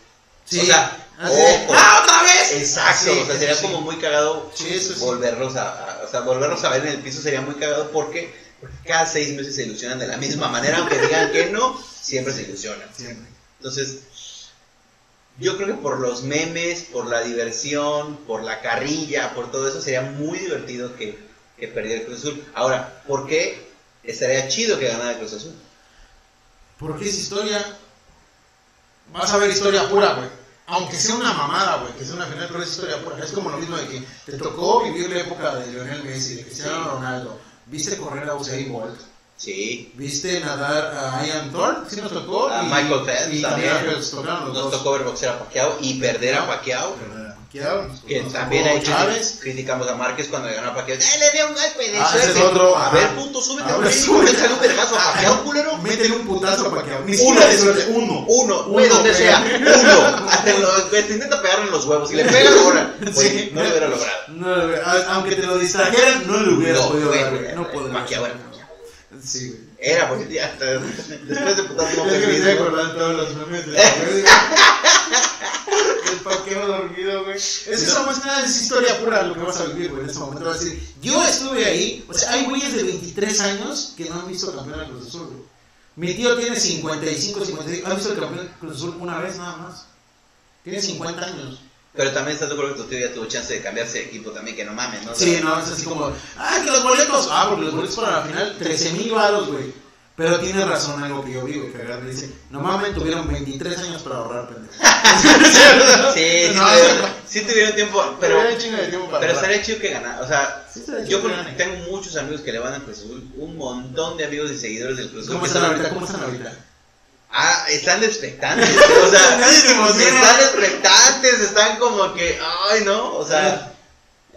Sí. O sea, de, ¡Ah, otra vez! Exacto, Sí, o sea, sería sí. como muy cagado Sí, eso sí. volverlos a, a- o sea, volverlos a ver en el piso sería muy cagado porque, porque cada seis meses se ilusionan de la misma manera, aunque digan que no, siempre se ilusionan. Siempre. Entonces, yo creo que por los memes, por la diversión, por la carrilla, por todo eso, sería muy divertido que, que perdiera el Cruz Azul. Ahora, ¿por qué estaría chido que ganara el Cruz Azul? Porque es historia. Vas a ver historia pura, güey. Aunque sea una mamada, güey, que sea una final, pero es historia pura. Es como lo mismo de que te tocó vivir la época de Lionel Messi, de Cristiano Ronaldo. Viste correr a Usain Bolt. Sí, Viste nadar a Ian Thorpe, sí nos tocó. A y- Michael Phelps y también. Phelps, tocaron nos tocó ver boxear a Pacquiao y perder a Pacquiao. Pacquiao, Que nos también hay Chávez. criticamos a Márquez cuando le ganó a Pacquiao. ¡Eh, le dio un golpe de Ah, ese suerte! es otro, A ver, puto, súbete A un ver, ring, súbete. échale un vergazo a Pacquiao, culero. Métele un putazo a Pacquiao. Ni Uno de suerte, uno. Uno, Uno, donde sea. Uno. Hasta te intenta pegarle en los huevos. Si le pegas, ahora. Sí. Güey, no lo hubiera logrado. Aunque te lo distrajeran, no lo hubieras No, podido güey. No. Pacquiao era Pacquiao. Sí, güey. Era, porque ya hasta después de putazo no Es que me acordando todos los memes del El paqueo dormido, güey. Eso es más que nada, es historia pura lo que vas a vivir, güey, en este momento. Vas a decir, yo estuve ahí, o sea, hay güeyes de 23 años que no han visto campeón al Cruz Azul, güey. Mi tío tiene 55, 56, ha visto el campeón Cruz Azul una vez nada más. Tiene 50 años. Pero también estás de acuerdo que tu tío ya tuvo chance de cambiarse de equipo también, que no mames, ¿no? Sí, no, es así como, ah, que los boletos, ah, porque los boletos para la final, 13 mil baros, güey. Pero tiene razón algo que yo vi, güey, y dice, no mames, tuvieron 23 años para ahorrar, pendejo. Sí, sí, No, tuvieron, sí tuvieron tiempo, pero, tiempo para pero estaría chido que ganara. O sea, Sí, yo que tengo muchos amigos que le van Cruz Azul, un montón de amigos y seguidores del Cruz Azul. ¿Cómo están ahorita? ¿Cómo están ahorita? Ah, están expectantes. O sea, están expectantes, están como que, ay, no. O sea,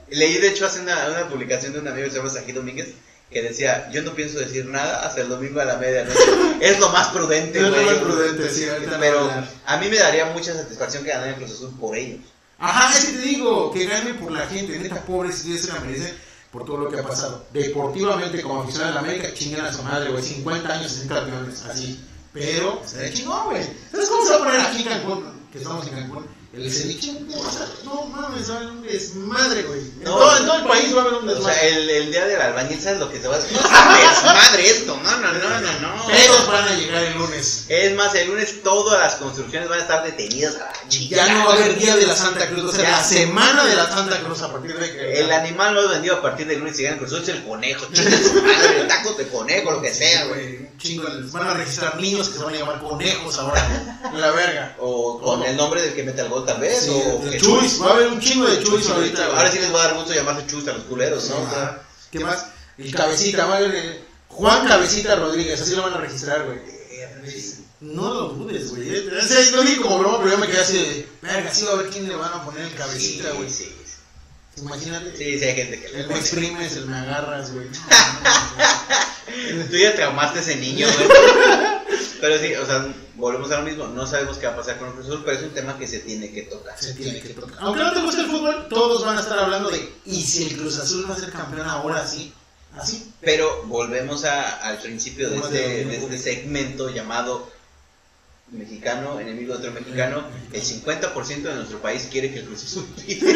leí de hecho hace una, una publicación de un amigo que se llama Sají Domínguez que decía: Yo no pienso decir nada hasta el domingo a la medianoche. es lo más prudente, Es lo más prudente, sí, ahorita no Pero a mí me daría mucha satisfacción que ganara el Cruz Azul por ellos. Ajá, es que te digo, que gane por la gente, neta, pobres, sí, se la merecen por todo lo que ha pasado. Deportivamente, como aficionado de la América, chingan a su madre, güey, 50 años sin campeones, así. Pero, se chingón, güey. ¿Sabes cómo se va a poner aquí en Cancún? Que estamos en Cancún. El ceviche, o sea, no mames, va a haber un desmadre, güey. En, No. todo, en todo el país va a haber un O sea, desmadre. el, el día del albañil, ¿sabes lo que se va a hacer? No desmadre esto, no, no, no, no, no. Pedos van a llegar el lunes. Es más, el lunes todas las construcciones van a estar detenidas a la Ya chingada. no va a haber día de la Santa Cruz, o sea, Ya. la semana de la Santa Cruz a partir de que. El animal más vendido a partir del lunes y gana Cruz Azul es el conejo. Chinga su madre, tacos de conejo, lo que sea, güey. Chingo, les van a registrar niños que se van a llamar conejos ahora. La verga. O con el nombre del que mete el gol, tal vez. Sí, o Chuys, va a haber un chingo de Chuys ahorita. Ahora sí les va a dar gusto llamarse Chus a los culeros, ¿no? ¿Qué más? El cabecita, va a haber Juan Cabecita Rodríguez, así lo van a registrar, güey. No lo dudes, güey. sea, lo vi como broma, pero yo me quedé así de, verga, sí va a ver quién le van a poner el cabecita, güey. Sí, sí, Imagínate. sí, sí, hay gente que le El me exprimes, el me agarras, güey. No, no, no. Tú ya traumaste a ese niño, güey. Pero sí, o sea, volvemos a lo mismo. No sabemos qué va a pasar con el Cruz Azul, pero es un tema que se tiene que tocar. Se tiene que tocar. Aunque no te guste el fútbol, todos van a estar hablando de, ¿y si el Cruz Azul va a ser campeón ahora sí? Así. Pero volvemos a- al principio de este, de- de este segmento llamado mexicano, enemigo de otro mexicano, el 50% de nuestro país quiere que el Cruz Azul pide.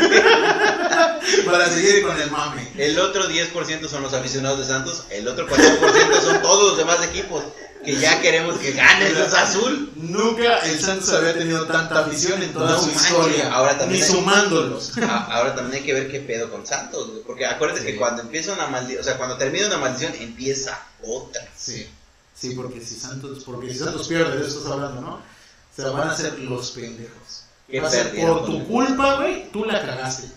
Para seguir con el mame. El otro 10% son los aficionados de Santos, el otro 40% son todos los demás equipos que ya queremos que gane el Cruz Azul. Nunca el Santos había tenido tanta afición en toda No su historia. Ahora también ni hay- sumándolos. A- Ahora también hay que ver qué pedo con Santos, porque acuérdate Sí. que cuando empieza una maldición, o sea, cuando termina una maldición, empieza otra. Sí. Sí, porque si Santos, porque si Santos pierde, de eso estás hablando, ¿no? O sea, van a ser los pendejos. Va a ser por tu culpa, güey, tú la cagaste.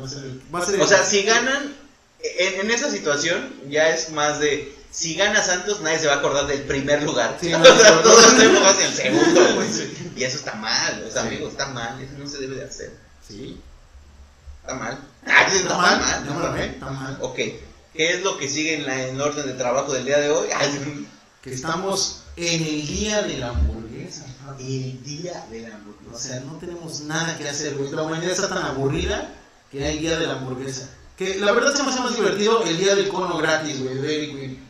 Va a ser, va a ser O sea, si ganan, en, en esa situación ya es más de, si gana Santos, nadie se va a acordar del primer lugar. Sí, o se va sea, a todos nos hacia el segundo, güey. Y eso está mal, o sea, Sí. amigo, está mal, eso no se debe de hacer. Sí. Está mal. Ah, Está mal, no me lo ve, está mal. Ok, ¿qué es lo que sigue en, la, en orden de trabajo del día de hoy? Que estamos en el día de la hamburguesa. El día de la O sea, no tenemos nada que hacer, güey. La humanidad está tan aburrida que hay el día de la hamburguesa. Que la verdad se me hace más divertido el día del cono gratis, güey, de Dairy.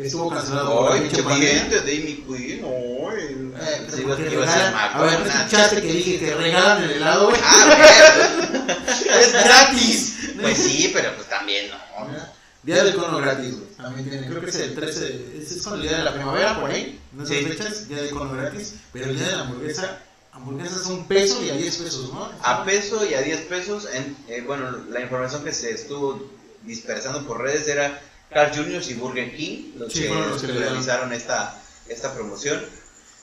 Que estuvo cancelado Ay, pinche de Amy Queen, ay. Eh, porque que regalan- a ver, ¿no escuchaste que dije que regalan el helado, güey? Ah, es gratis. pues sí, pero pues también no. ¿no? Día del cono gratis, güey. También tiene, creo que es el 13, de- es, es con el día de la primavera, por ahí. No sé Sí. fechas, día del cono gratis. Pero el día de la hamburguesa, hamburguesas a un peso y a 10 pesos, ¿no? A peso y a 10 pesos, en, eh, bueno, la información que se estuvo dispersando por redes era Carl Jr. y Burger King, los Sí, que, fueron los que realizaron esta, esta promoción.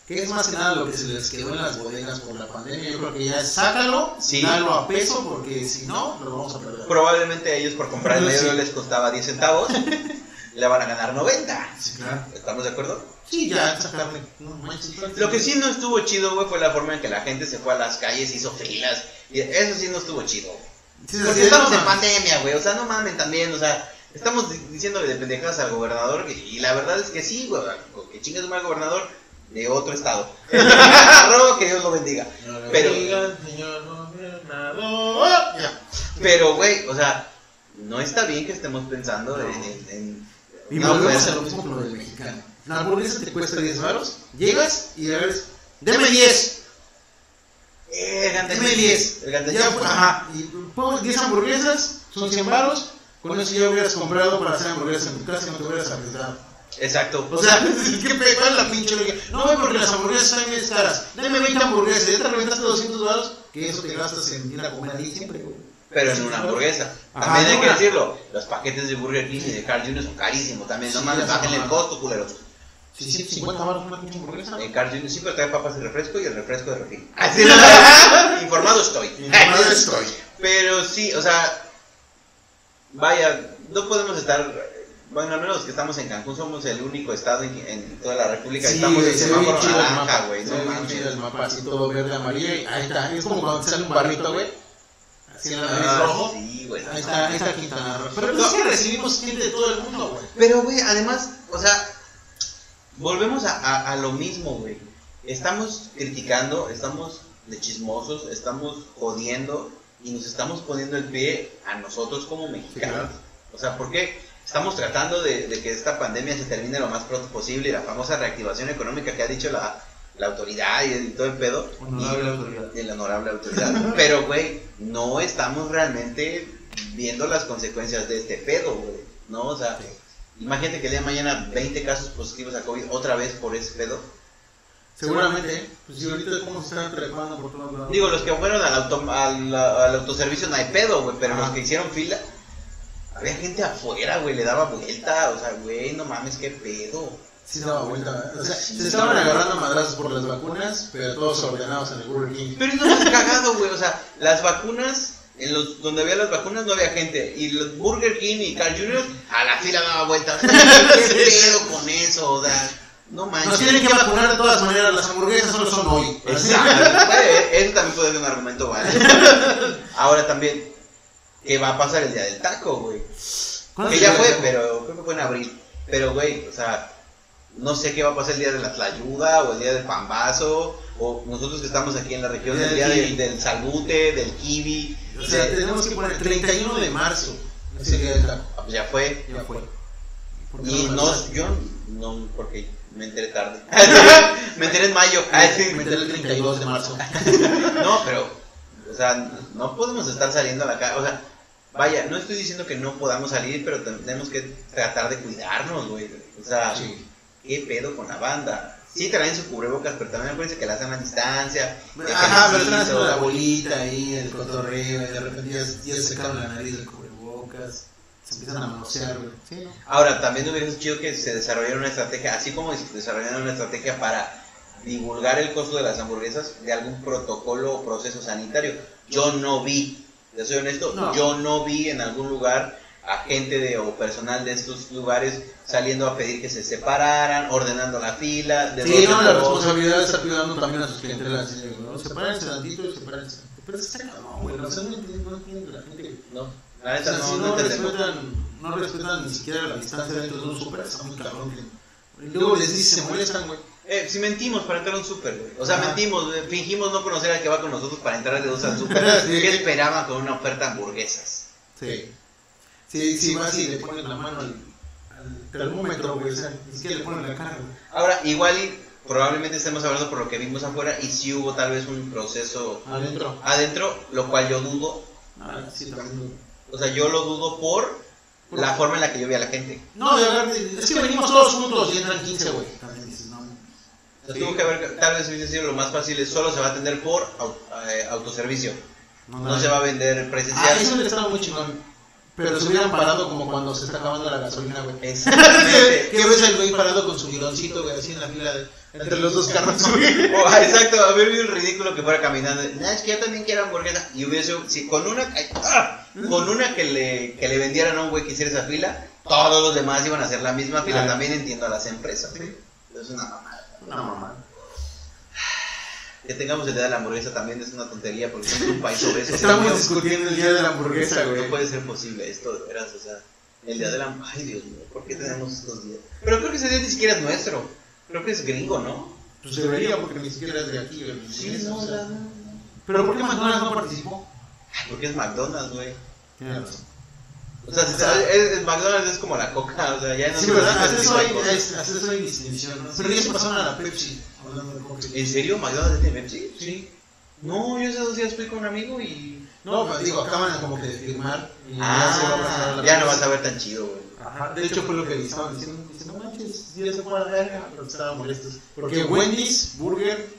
Que es más que nada lo que se les quedó en las bodegas por la pandemia. Yo creo que ya es sácalo, Sí. dalo a peso, porque si no, lo vamos a perder. Probablemente a ellos por comprar el medio Sí. les costaba 10 centavos, le van a ganar 90. Sí, claro. ¿Estamos de acuerdo? Sí, ya sacarle. No manches. Lo que sí no estuvo chido, güey, fue la forma en que la gente se fue a las calles, hizo filas. Y eso sí no estuvo chido. Porque sí, estamos no, en pandemia, güey. O sea, no mamen también. O sea, estamos di- diciéndole de pendejadas al gobernador. Y, y la verdad es que sí, güey. Que chingue su mal gobernador de otro estado. Que Dios lo bendiga. Pero- Señor gobernador. Pero, güey, o sea, no está bien que estemos pensando en. en- en- Y no, volvemos pues, a lo mismo con lo del mexicano. La hamburguesa te cuesta 10 baros, llegas y a ver, deme 10, Eh, deme 10. El Ya, pues, ajá, y pongo 10 hamburguesas, son 100 baros, con eso ya hubieras comprado para hacer hamburguesas en tu casa y no te hubieras arriesgado. Exacto. O sea, ¿qué cuál es la pinche? No, güey, porque las hamburguesas están bien caras. Deme 20 hamburguesas, ya te reventaste 200 baros, que eso te gastas en ir a comer ahí siempre, güey. Pero en una hamburguesa. Ajá, También hay en que decirlo. Los paquetes de Burger King y de Carl Jr. son carísimos también. No Sí, mames, ya bájenle el costo, culeros. Si 150 baros una pinche hamburguesa. En Carl Jr. siempre trae papas y refresco y el refresco de refil. Así lo- Informado estoy. Informado estoy. Pero sí, o sea, vaya, no podemos estar. Bueno, al menos los que estamos en Cancún somos el único estado en, en toda la República. Sí, estamos en se ve bien semáforo chido el naranja, mapa, güey. se No ve bien chido el mapa, así todo verde, amarillo, y ahí está. Es como cuando te sale un barrito, güey. Así en la nariz Ah, rojo. sí, güey. Ahí está, ahí está Quintana Roo. Pero pues es que recibimos gente de todo el mundo, güey. Pero, güey, además, o sea, volvemos a, a- a lo mismo, güey. Estamos criticando, estamos de chismosos, estamos jodiendo y nos estamos poniendo el pie a nosotros como mexicanos. O sea, ¿por qué? Estamos tratando de, de que esta pandemia se termine lo más pronto posible y la famosa reactivación económica que ha dicho la, la autoridad y, y todo el pedo. Honorable y, autoridad. y la honorable autoridad. Pero, güey, no estamos realmente viendo las consecuencias de este pedo, güey. ¿No? O sea, imagínate que el día de mañana 20 casos positivos a COVID otra vez por ese pedo. Seguramente. Pues si ahorita cómo se están trepando por todos lados. Digo, los que fueron al, auto, al, al autoservicio no hay pedo, güey, pero los que hicieron fila, había gente afuera, güey, le daba vuelta, o sea, güey, no mames, qué pedo. Sí daba vuelta. O sea, se estaban agarrando madrazos por las vacunas, pero todos ordenados en el Burger King. Pero lo más cagado, güey, o sea, las vacunas, en los, donde había las vacunas no había gente, y los Burger King y Carl Jr. a la fila daba vueltas. ¿Qué pedo con eso? O sea, no manches. Nos tienen que vacunar de todas maneras, las hamburguesas solo son hoy. Exacto. Bueno, eso también puede ser un argumento válido. Ahora también, ¿qué va a pasar el día del taco, güey? ¿Cuándo Que ya fue, pero creo que fue en abril. Pero, güey, o sea, no sé qué va a pasar el día de la tlayuda o el día del pambazo. O nosotros que estamos aquí en la región, el día del, del salbute, del kiwi. O sea, de- tenemos que poner 31 de marzo. Ese día del taco. ya fue. Ya fue. ¿Por qué Y no, yo no, porque Me enteré tarde. me enteré en mayo. Ah, sí. Me enteré el 32 de marzo. No, pero, o sea, no podemos estar saliendo a la calle. O sea, vaya, no estoy diciendo que no podamos salir, pero tenemos que tratar de cuidarnos, güey. O sea, Sí. ¿qué pedo con la banda? Sí traen su cubrebocas, pero también acuérdense que la hacen a distancia. Ajá, pero haciendo la bolita ahí, el cotorreo, y de repente ya, ya se sacaron la nariz del cubrebocas, se empiezan a manosear, güey. Sí, ¿no? Ahora, también hubiera sido chido que se desarrollara una estrategia, así como desarrollaron una estrategia para divulgar el costo de las hamburguesas de algún protocolo o proceso sanitario. Yo no vi, te soy honesto, No. yo no vi en algún lugar a gente de, o personal de estos lugares saliendo a pedir que se separaran, ordenando la fila. De Sí, no, la responsabilidad está cuidando también a sus clientelas. ¿no? Sepárense tantito y sepárense. Pero es que güey. No no entiende la gente. No, la O neta sea, no, si no no, respetan, no respetan ni siquiera la distancia dentro de un súper, está muy cabrón. que- Y luego les dice, se molestan, güey. Eh, si mentimos para entrar a un súper, güey. O sea, Ajá. mentimos, fingimos no conocer al que va con nosotros para entrar de dos al súper. Sí. ¿Qué esperaban con una oferta de hamburguesas? Sí. Sí, sí, vas y le ponen la mano al, al termómetro, güey. O sea, ni siquiera le ponen la cara, güey. Ahora, igual y probablemente estemos hablando por lo que vimos afuera y si hubo tal vez un proceso Adentro. adentro, lo cual yo dudo. Ah, sí, también. O sea, yo lo dudo por la forma en la que yo vi a la gente. No, es que venimos todos juntos y entran 15, güey. También dices, no. Que haber, tal vez hubiese sido lo más fácil, es solo se va a atender por eh, autoservicio. No se va a vender Ah, presencial. eso hubiera estado muy chingón. Pero se hubieran parado como cuando se está acabando la gasolina, güey. Exactamente. ¿Qué ves al güey parado con su bidoncito, güey, así en la fila de, entre los dos carros, güey? Oh, exacto, haber visto el ridículo que fuera caminando. No, es que yo también quiero hamburguesa. Y hubiese, si con una, ah, con una que le, que le vendieran a un güey que hiciera esa fila, todos los demás iban a hacer la misma fila. Claro. También entiendo a las empresas. Es una mamada. Una mamá. Que tengamos el día de la hamburguesa también es una tontería porque somos un país obeso. Estamos No discutiendo el día de la hamburguesa, güey. puede ser posible esto, de veras, o sea, el día de la Ay, Dios mío, ¿por qué tenemos estos días? Pero creo que ese día ni siquiera es nuestro. Creo que es gringo, ¿no? Pues debería, porque ni siquiera es de aquí. Sí, no, o sea. no, no. Pero ¿por qué McDonald's no participó? Porque es McDonald's, güey. O sea, es- es- McDonald's es como la coca, o sea, ya no Sí, Hasta ese eso es- eso hay distinción, ¿no? Pero ya se pasaron a la Pepsi, hablando de Coca. ¿En serio? ¿McDonald's tiene Pepsi? Sí. No, yo hace dos días fui con un amigo y... No, pero digo, acaban como que de firmar. Y se va a pasar a Ah, la ya no vas a ver tan chido, güey. Ajá, de hecho fue lo que le estaban diciendo. Dice, no manches, ya se fue a la verga, pero estaban molestos. Porque Wendy's, Burger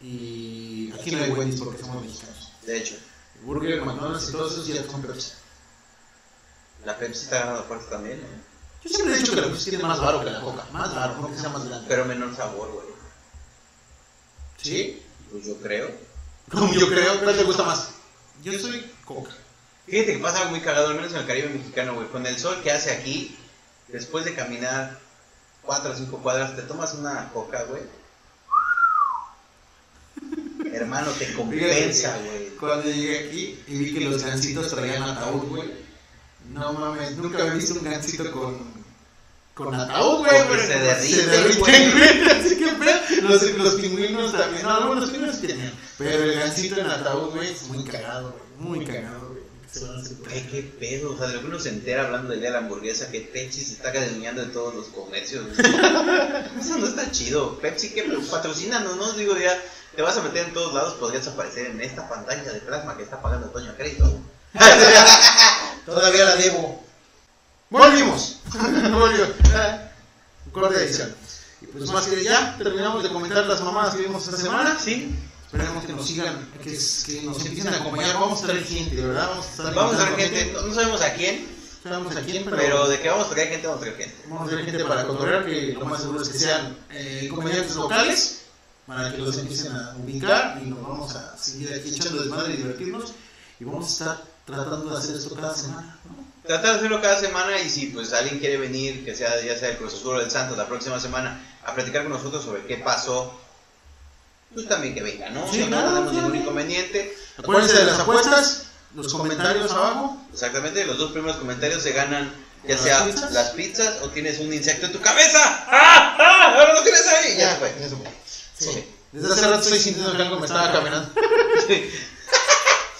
y. Aquí no hay Wendy's porque somos mexicanos. De hecho, Burger, McDonald's y todos esos ya son Pepsi. la Pepsi está ganando fuerza también, ¿no? Yo siempre he dicho que la Pepsi tiene más varo que la Coca. Más varo, no que sea más grande. Pero menor sabor, güey. ¿Sí? Pues yo creo. Como yo creo, ¿cuál te gusta más? Yo soy Coca. Fíjate que pasa algo muy cagado, al menos en el Caribe mexicano, güey. Con el sol que hace aquí, después de caminar cuatro o cinco cuadras, te tomas una coca, güey. Hermano, te compensa, güey. Cuando llegué aquí y vi que los gancitos traían ataúd, güey. No mames, nunca había visto un gancito con. Con ataúd, güey. Pero se derriten, güey. Así que, pedo. Los, los pingüinos también. No, algunos los pingüinos tenían. Pero el gancito en ataúd, güey, es muy cagado, güey. Muy cagado, güey. Se van a hacer- Güey, qué pedo, o sea, de lo que uno se entera hablando de la hamburguesa, que Pepsi se está cadeneando en todos los comercios. Eso no está chido. Pepsi, que patrocínanos, ¿no? Digo, ya te vas a meter en todos lados, podrías aparecer en esta pantalla de plasma que está pagando Toño a crédito. Todavía la debo. Volvimos. Volvió. Corte edición. Y pues más que ya, terminamos de comentar las mamadas que vimos esta semana. Sí, Esperemos que nos sigan, que, que nos empiecen a acompañar. Vamos a traer gente, de verdad. Vamos a estar vamos a invitando gente, no, sabemos a quién, sabemos a quién, pero, pero de que vamos a traer gente, vamos a traer gente. vamos a traer gente para cotorrear. Que lo más seguro es que sean eh, comediantes locales. Para que los empiecen a ubicar. Y nos vamos a seguir aquí echando desmadre y divertirnos. Y vamos a estar tratando de hacer esto cada semana. ¿no? Tratar de hacerlo cada semana y si pues alguien quiere venir, que sea ya sea el Cruz Azul o el Santos la próxima semana, a platicar con nosotros sobre qué pasó, pues también que venga, ¿no? Sí, no claro, tenemos claro. ningún inconveniente. Acuérdense de las apuestas, los comentarios abajo. Exactamente, los dos primeros comentarios se ganan ya ¿Las sea pizzas? las pizzas o tienes un insecto en tu cabeza. ¡Ah! ¡Ah! ¡Ahora lo tienes ahí! Ya fue. ya se fue. Sí. Desde hace rato estoy sintiendo que algo me estaba caminando. Sí.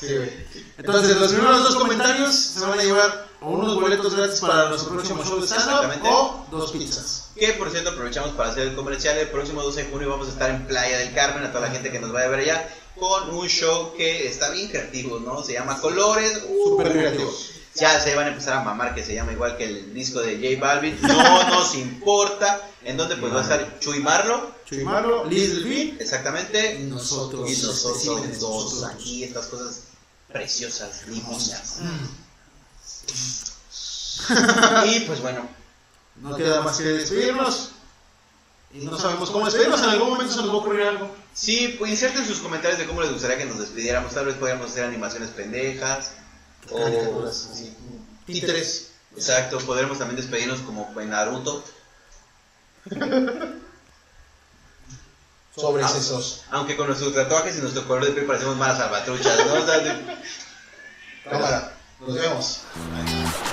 Sí, güey. Entonces, los primeros dos comentarios se van a llevar o unos boletos gratis para nuestro próximo show de stand o dos pizzas. Que por cierto aprovechamos para hacer el comercial. El próximo 12 de junio vamos a estar en Playa del Carmen, a toda la gente que nos vaya a ver allá, con un show que está bien creativo, ¿no? Se llama Colores. Uh, Súper creativo. Ya se van a empezar a mamar, que se llama igual que el disco de J Balvin. No nos importa. En donde pues va a estar Chuy Marlo, Chuy Marlo, Liz Delfín exactamente. y nosotros. Y nosotros dos nosotros. aquí, estas cosas preciosas, divinas. Y pues bueno, No queda más que despedirnos. Y no sabemos cómo despedirnos. En algún momento se nos va a ocurrir algo. Sí, pues inserten sus comentarios de cómo les gustaría que nos despidiéramos. Tal vez podríamos hacer animaciones pendejas. O. Sí. Títeres. Exacto, podremos también despedirnos como en Naruto. Sobre Ah. esos. Aunque con nuestros tatuajes y nuestro color de piel parecemos más salvatruchas, ¿no? Cámara. Nos vemos.